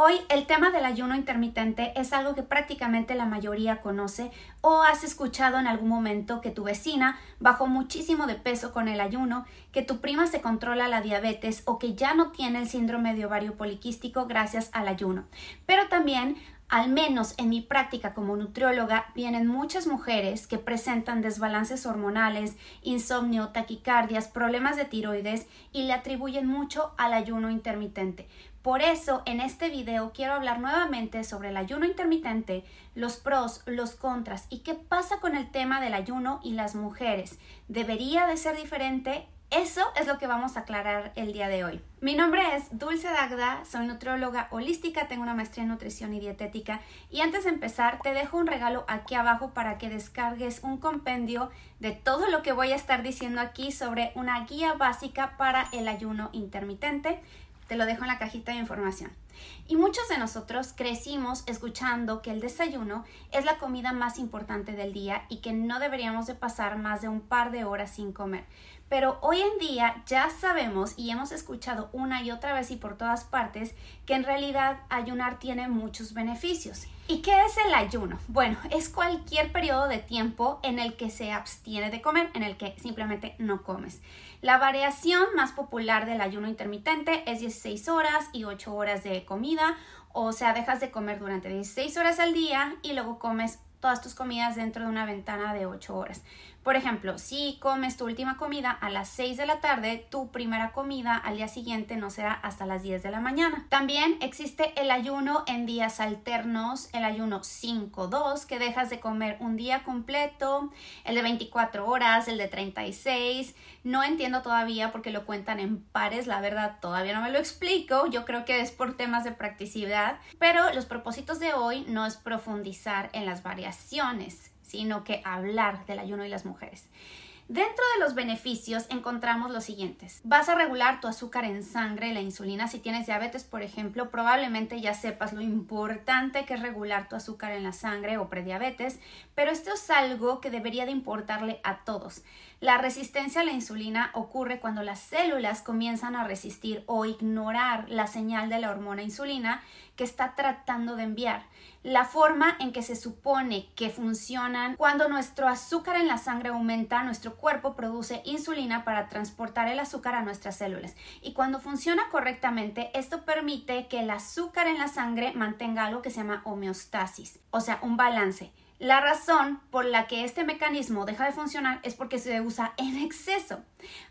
Hoy el tema del ayuno intermitente es algo que prácticamente la mayoría conoce o has escuchado en algún momento que tu vecina bajó muchísimo de peso con el ayuno, que tu prima se controla la diabetes o que ya no tiene el síndrome de ovario poliquístico gracias al ayuno. Pero también al menos en mi práctica como nutrióloga, vienen muchas mujeres que presentan desbalances hormonales, insomnio, taquicardias, problemas de tiroides y le atribuyen mucho al ayuno intermitente. Por eso, en este video quiero hablar nuevamente sobre el ayuno intermitente, los pros, los contras y qué pasa con el tema del ayuno y las mujeres. ¿Debería de ser diferente? Eso es lo que vamos a aclarar el día de hoy. Mi nombre es Dulce Dagda, soy nutrióloga holística, tengo una maestría en nutrición y dietética y antes de empezar te dejo un regalo aquí abajo para que descargues un compendio de todo lo que voy a estar diciendo aquí sobre una guía básica para el ayuno intermitente. Te lo dejo en la cajita de información. Y muchos de nosotros crecimos escuchando que el desayuno es la comida más importante del día y que no deberíamos de pasar más de un par de horas sin comer. Pero hoy en día ya sabemos y hemos escuchado una y otra vez y por todas partes que en realidad ayunar tiene muchos beneficios. ¿Y qué es el ayuno? Bueno, es cualquier periodo de tiempo en el que se abstiene de comer, en el que simplemente no comes. La variación más popular del ayuno intermitente es 16 horas y 8 horas de comida, o sea, dejas de comer durante 16 horas al día y luego comes todas tus comidas dentro de una ventana de 8 horas. Por ejemplo, si comes tu última comida a las 6 de la tarde, tu primera comida al día siguiente no será hasta las 10 de la mañana. También existe el ayuno en días alternos, el ayuno 5-2, que dejas de comer un día completo, el de 24 horas, el de 36. No entiendo todavía porque lo cuentan en pares, la verdad todavía no me lo explico. Yo creo que es por temas de practicidad, pero los propósitos de hoy no es profundizar en las sino que hablar del ayuno y las mujeres. Dentro de los beneficios encontramos los siguientes. Vas a regular tu azúcar en sangre, la insulina. Si tienes diabetes, por ejemplo, probablemente ya sepas lo importante que es regular tu azúcar en la sangre o prediabetes, pero esto es algo que debería de importarle a todos. La resistencia a la insulina ocurre cuando las células comienzan a resistir o ignorar la señal de la hormona insulina que está tratando de enviar. La forma en que se supone que funcionan cuando nuestro azúcar en la sangre aumenta, nuestro cuerpo produce insulina para transportar el azúcar a nuestras células. Y cuando funciona correctamente, esto permite que el azúcar en la sangre mantenga algo que se llama homeostasis, o sea, un balance. La razón por la que este mecanismo deja de funcionar es porque se usa en exceso.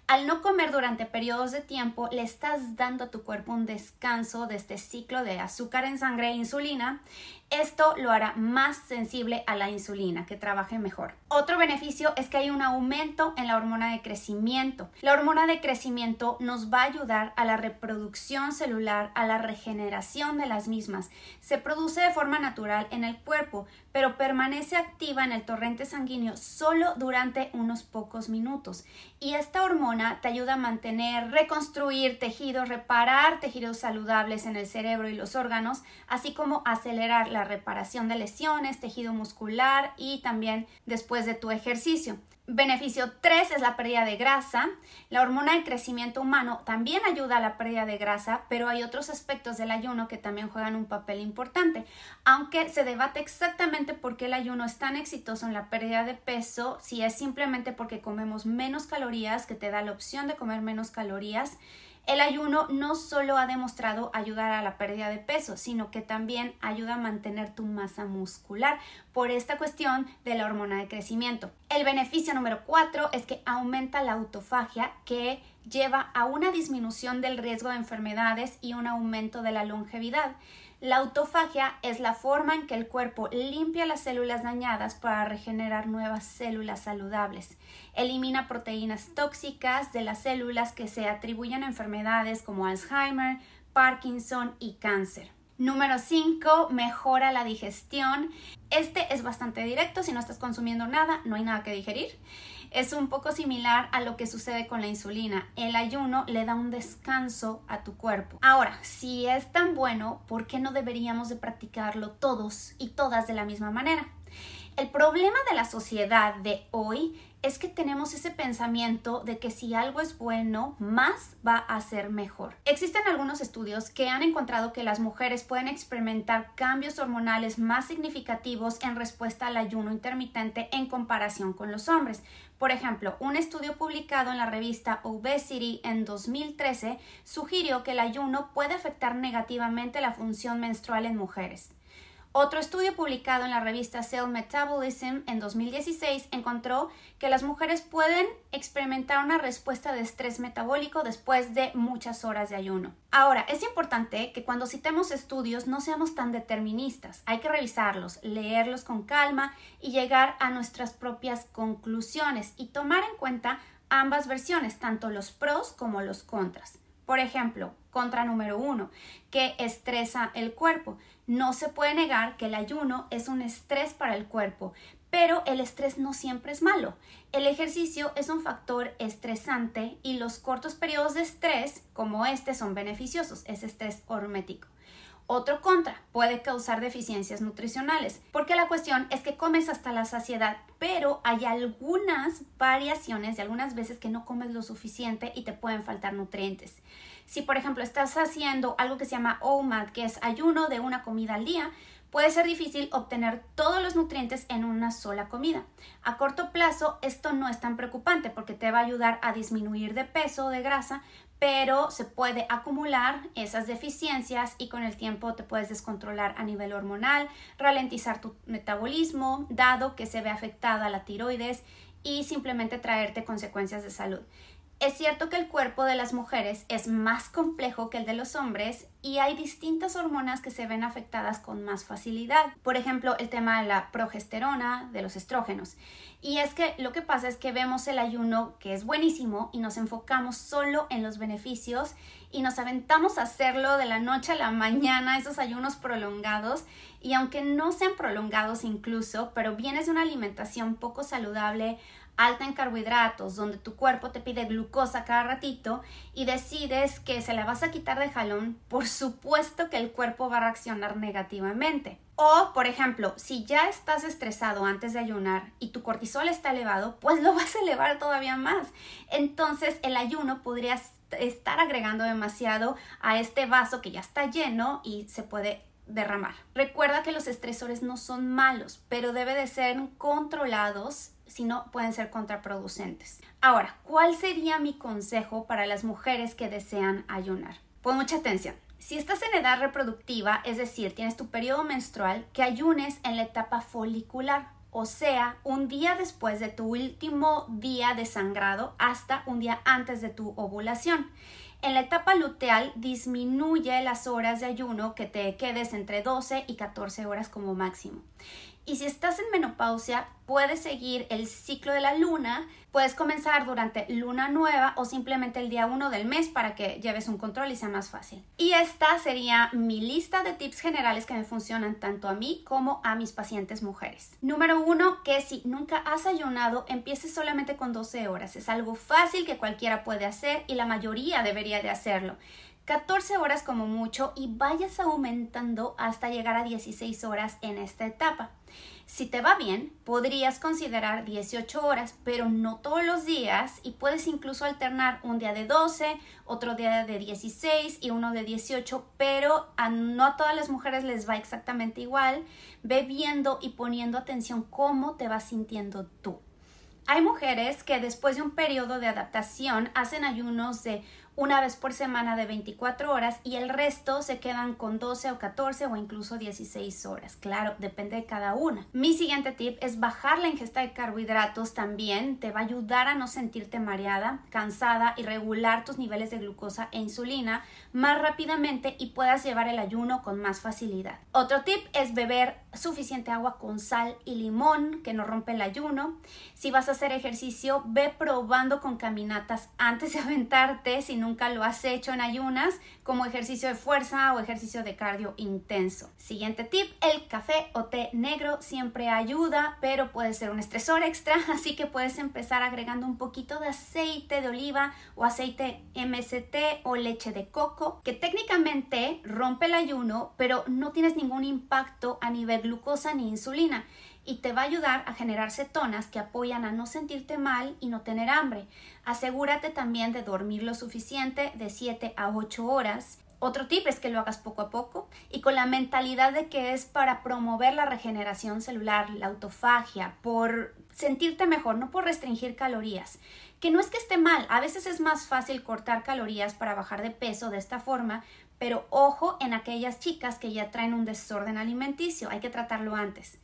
Al no comer durante periodos de tiempo, le estás dando a tu cuerpo un descanso de este ciclo de azúcar en sangre e insulina. Esto lo hará más sensible a la insulina, que trabaje mejor. Otro beneficio es que hay un aumento en la hormona de crecimiento. La hormona de crecimiento nos va a ayudar a la reproducción celular, a la regeneración de las mismas. Se produce de forma natural en el cuerpo, pero permanece activa en el torrente sanguíneo solo durante unos pocos minutos. Y esta hormona te ayuda a mantener, reconstruir tejidos, reparar tejidos saludables en el cerebro y los órganos, así como acelerar la reparación de lesiones, tejido muscular y también después de tu ejercicio. Beneficio 3 es la pérdida de grasa. La hormona de crecimiento humano también ayuda a la pérdida de grasa, pero hay otros aspectos del ayuno que también juegan un papel importante. Aunque se debate exactamente por qué el ayuno es tan exitoso en la pérdida de peso, si es simplemente porque comemos menos calorías, que te da la opción de comer menos calorías, el ayuno no solo ha demostrado ayudar a la pérdida de peso, sino que también ayuda a mantener tu masa muscular por esta cuestión de la hormona de crecimiento. El beneficio número 4 es que aumenta la autofagia que lleva a una disminución del riesgo de enfermedades y un aumento de la longevidad. La autofagia es la forma en que el cuerpo limpia las células dañadas para regenerar nuevas células saludables. Elimina proteínas tóxicas de las células que se atribuyen a enfermedades como Alzheimer, Parkinson y cáncer. Número 5, mejora la digestión. Este es bastante directo, si no estás consumiendo nada, no hay nada que digerir. Es un poco similar a lo que sucede con la insulina. El ayuno le da un descanso a tu cuerpo. Ahora, si es tan bueno, ¿por qué no deberíamos de practicarlo todos y todas de la misma manera? El problema de la sociedad de hoy es que tenemos ese pensamiento de que si algo es bueno, más va a ser mejor. Existen algunos estudios que han encontrado que las mujeres pueden experimentar cambios hormonales más significativos en respuesta al ayuno intermitente en comparación con los hombres. Por ejemplo, un estudio publicado en la revista Obesity en 2013 sugirió que el ayuno puede afectar negativamente la función menstrual en mujeres. Otro estudio publicado en la revista Cell Metabolism en 2016 encontró que las mujeres pueden experimentar una respuesta de estrés metabólico después de muchas horas de ayuno. Ahora, es importante que cuando citemos estudios no seamos tan deterministas. Hay que revisarlos, leerlos con calma y llegar a nuestras propias conclusiones y tomar en cuenta ambas versiones, tanto los pros como los contras. Por ejemplo, contra número uno, que estresa el cuerpo. No se puede negar que el ayuno es un estrés para el cuerpo, pero el estrés no siempre es malo. El ejercicio es un factor estresante y los cortos periodos de estrés como este son beneficiosos, es estrés hormético. Otro contra, puede causar deficiencias nutricionales, porque la cuestión es que comes hasta la saciedad, pero hay algunas variaciones y algunas veces que no comes lo suficiente y te pueden faltar nutrientes. Si por ejemplo estás haciendo algo que se llama OMAD, que es ayuno de una comida al día, puede ser difícil obtener todos los nutrientes en una sola comida. A corto plazo esto no es tan preocupante porque te va a ayudar a disminuir de peso o de grasa, pero se puede acumular esas deficiencias y con el tiempo te puedes descontrolar a nivel hormonal, ralentizar tu metabolismo, dado que se ve afectada la tiroides y simplemente traerte consecuencias de salud. Es cierto que el cuerpo de las mujeres es más complejo que el de los hombres y hay distintas hormonas que se ven afectadas con más facilidad. Por ejemplo, el tema de la progesterona, de los estrógenos. Y es que lo que pasa es que vemos el ayuno que es buenísimo y nos enfocamos solo en los beneficios y nos aventamos a hacerlo de la noche a la mañana, esos ayunos prolongados. Y aunque no sean prolongados incluso, pero vienes de una alimentación poco saludable, alta en carbohidratos, donde tu cuerpo te pide glucosa cada ratito y decides que se la vas a quitar de jalón, por supuesto que el cuerpo va a reaccionar negativamente. O, por ejemplo, si ya estás estresado antes de ayunar y tu cortisol está elevado, pues lo vas a elevar todavía más. Entonces el ayuno podría estar agregando demasiado a este vaso que ya está lleno y se puede derramar. Recuerda que los estresores no son malos, pero debe de ser controlados, si no pueden ser contraproducentes. Ahora, ¿cuál sería mi consejo para las mujeres que desean ayunar? Pon mucha atención. Si estás en edad reproductiva, es decir, tienes tu periodo menstrual, que ayunes en la etapa folicular, o sea, un día después de tu último día de sangrado hasta un día antes de tu ovulación. En la etapa luteal disminuye las horas de ayuno que te quedes entre 12 y 14 horas como máximo. Y si estás en menopausia, puedes seguir el ciclo de la luna, puedes comenzar durante luna nueva o simplemente el día 1 del mes para que lleves un control y sea más fácil. Y esta sería mi lista de tips generales que me funcionan tanto a mí como a mis pacientes mujeres. Número 1, que si nunca has ayunado, empieces solamente con 12 horas. Es algo fácil que cualquiera puede hacer y la mayoría debería de hacerlo. 14 horas como mucho y vayas aumentando hasta llegar a 16 horas en esta etapa. Si te va bien, podrías considerar 18 horas, pero no todos los días y puedes incluso alternar un día de 12, otro día de 16 y uno de 18, pero a no a todas las mujeres les va exactamente igual. Ve viendo y poniendo atención cómo te vas sintiendo tú. Hay mujeres que después de un periodo de adaptación hacen ayunos de una vez por semana de 24 horas y el resto se quedan con 12 o 14 o incluso 16 horas. Claro, depende de cada una. Mi siguiente tip es bajar la ingesta de carbohidratos también. Te va a ayudar a no sentirte mareada, cansada y regular tus niveles de glucosa e insulina más rápidamente y puedas llevar el ayuno con más facilidad. Otro tip es beber suficiente agua con sal y limón que no rompe el ayuno. Si vas a hacer ejercicio, ve probando con caminatas antes de aventarte si nunca lo has hecho en ayunas como ejercicio de fuerza o ejercicio de cardio intenso. Siguiente tip, el café o té negro siempre ayuda, pero puede ser un estresor extra, así que puedes empezar agregando un poquito de aceite de oliva o aceite MST o leche de coco, que técnicamente rompe el ayuno, pero no tienes ningún impacto a nivel glucosa ni insulina y te va a ayudar a generar cetonas que apoyan a no sentirte mal y no tener hambre. Asegúrate también de dormir lo suficiente de 7 a 8 horas. Otro tip es que lo hagas poco a poco y con la mentalidad de que es para promover la regeneración celular, la autofagia, por sentirte mejor, no por restringir calorías. Que no es que esté mal, a veces es más fácil cortar calorías para bajar de peso de esta forma, pero ojo en aquellas chicas que ya traen un desorden alimenticio, hay que tratarlo antes.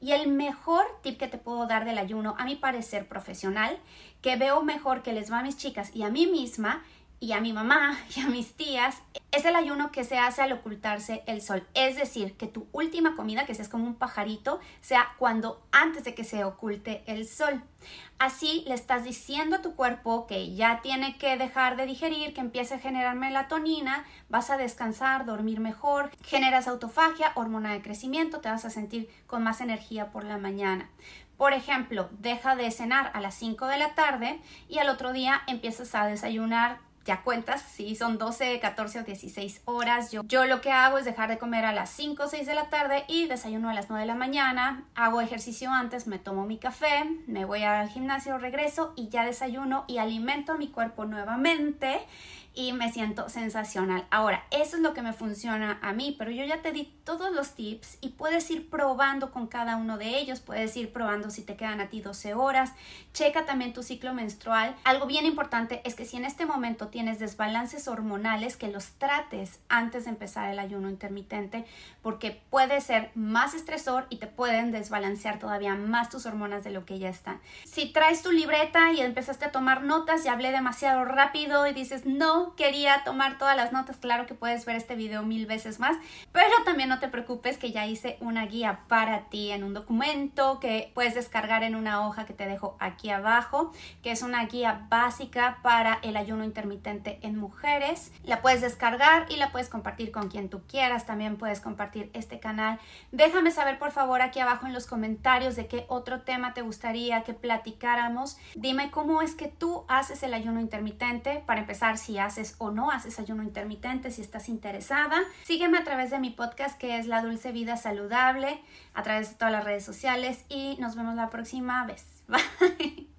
Y el mejor tip que te puedo dar del ayuno, a mi parecer profesional, que veo mejor que les va a mis chicas y a mí misma, y a mi mamá y a mis tías es el ayuno que se hace al ocultarse el sol. Es decir, que tu última comida, que seas como un pajarito, sea cuando antes de que se oculte el sol. Así le estás diciendo a tu cuerpo que ya tiene que dejar de digerir, que empiece a generar melatonina, vas a descansar, dormir mejor, generas autofagia, hormona de crecimiento, te vas a sentir con más energía por la mañana. Por ejemplo, deja de cenar a las 5 de la tarde y al otro día empiezas a desayunar ya cuentas si son 12, 14 o 16 horas. Yo, yo lo que hago es dejar de comer a las 5 o 6 de la tarde y desayuno a las 9 de la mañana. Hago ejercicio antes, me tomo mi café, me voy al gimnasio, regreso y ya desayuno y alimento a mi cuerpo nuevamente y me siento sensacional. Ahora, eso es lo que me funciona a mí, pero yo ya te di todos los tips y puedes ir probando con cada uno de ellos, puedes ir probando si te quedan a ti 12 horas, checa también tu ciclo menstrual. Algo bien importante es que si en este momento tienes desbalances hormonales, que los trates antes de empezar el ayuno intermitente, porque puede ser más estresor y te pueden desbalancear todavía más tus hormonas de lo que ya están. Si traes tu libreta y empezaste a tomar notas y hablé demasiado rápido y dices, quería tomar todas las notas, claro que puedes ver este video mil veces más, pero también no te preocupes que ya hice una guía para ti en un documento que puedes descargar en una hoja que te dejo aquí abajo, que es una guía básica para el ayuno intermitente en mujeres. La puedes descargar y la puedes compartir con quien tú quieras, también puedes compartir este canal. Déjame saber por favor aquí abajo en los comentarios de qué otro tema te gustaría que platicáramos. Dime cómo es que tú haces el ayuno intermitente, para empezar si has haces o no haces ayuno intermitente, si estás interesada. Sígueme a través de mi podcast que es La Dulce Vida Saludable, a través de todas las redes sociales y nos vemos la próxima vez. Bye.